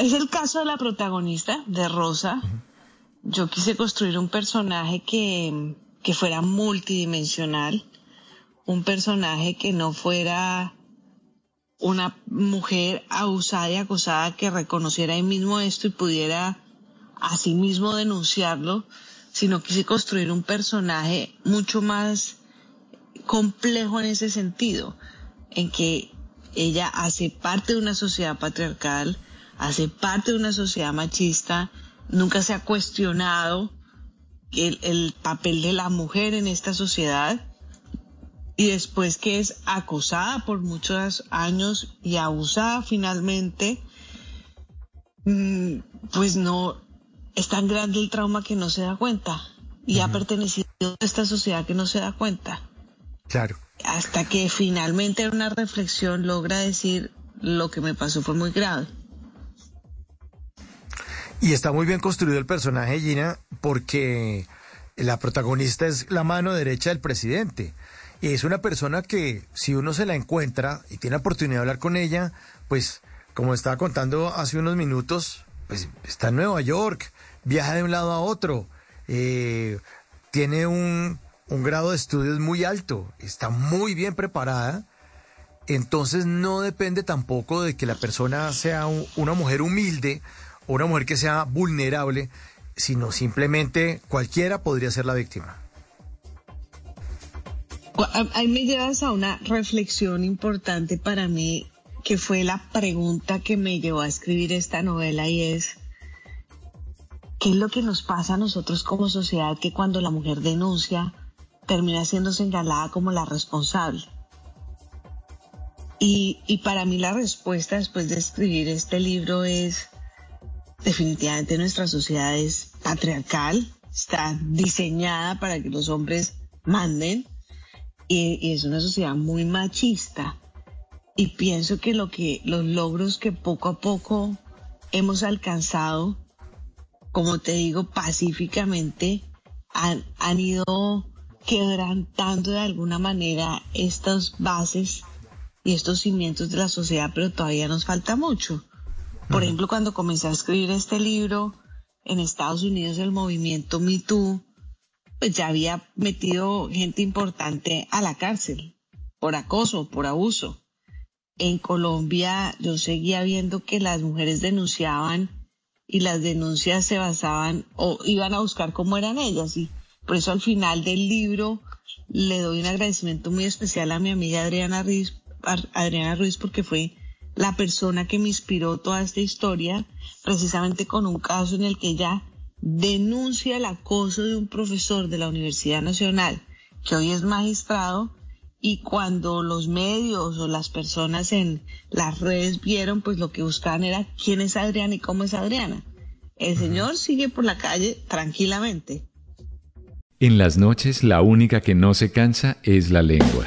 Es el caso de la protagonista, de Rosa. Yo quise construir un personaje que, que fuera multidimensional, un personaje que no fuera una mujer abusada y acosada que reconociera ahí mismo esto y pudiera a sí mismo denunciarlo, sino quise construir un personaje mucho más complejo en ese sentido, en que ella hace parte de una sociedad patriarcal, hace parte de una sociedad machista, nunca se ha cuestionado el, el papel de la mujer en esta sociedad y después que es acosada por muchos años y abusada finalmente, mm, pues no, es tan grande el trauma que no se da cuenta y ha pertenecido a esta sociedad que no se da cuenta. Claro. Hasta que finalmente en una reflexión logra decir lo que me pasó fue muy grave. Y está muy bien construido el personaje, Gina, porque la protagonista es la mano derecha del presidente. Y es una persona que si uno se la encuentra y tiene la oportunidad de hablar con ella, pues como estaba contando hace unos minutos, pues está en Nueva York, viaja de un lado a otro, eh, tiene un, un grado de estudios muy alto, está muy bien preparada. Entonces no depende tampoco de que la persona sea una mujer humilde o una mujer que sea vulnerable, sino simplemente cualquiera podría ser la víctima. Ahí me llevas a una reflexión importante para mí, que fue la pregunta que me llevó a escribir esta novela y es, ¿qué es lo que nos pasa a nosotros como sociedad que cuando la mujer denuncia termina siendo señalada como la responsable? Y, y para mí la respuesta después de escribir este libro es, definitivamente nuestra sociedad es patriarcal, está diseñada para que los hombres manden y, es una sociedad muy machista. Y pienso que lo que los logros que poco a poco hemos alcanzado, como te digo, pacíficamente, han, han ido quebrantando de alguna manera estas bases y estos cimientos de la sociedad, pero todavía nos falta mucho. Por ejemplo, cuando comencé a escribir este libro, en Estados Unidos el movimiento Me Too pues ya había metido gente importante a la cárcel por acoso, por abuso. En Colombia yo seguía viendo que las mujeres denunciaban y las denuncias se basaban o iban a buscar cómo eran ellas y por eso al final del libro le doy un agradecimiento muy especial a mi amiga Adriana Ruiz, Adriana Ruiz porque fue la persona que me inspiró toda esta historia, precisamente con un caso en el que ella denuncia el acoso de un profesor de la Universidad Nacional, que hoy es magistrado, y cuando los medios o las personas en las redes vieron, pues lo que buscaban era quién es Adriana y cómo es Adriana. El señor sigue por la calle tranquilamente. En las noches la única que no se cansa es la lengua.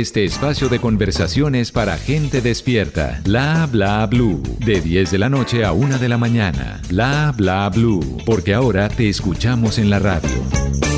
este espacio de conversaciones para gente despierta. Bla bla blue. De 10 de la noche a 1 de la mañana. Bla bla blue. Porque ahora te escuchamos en la radio.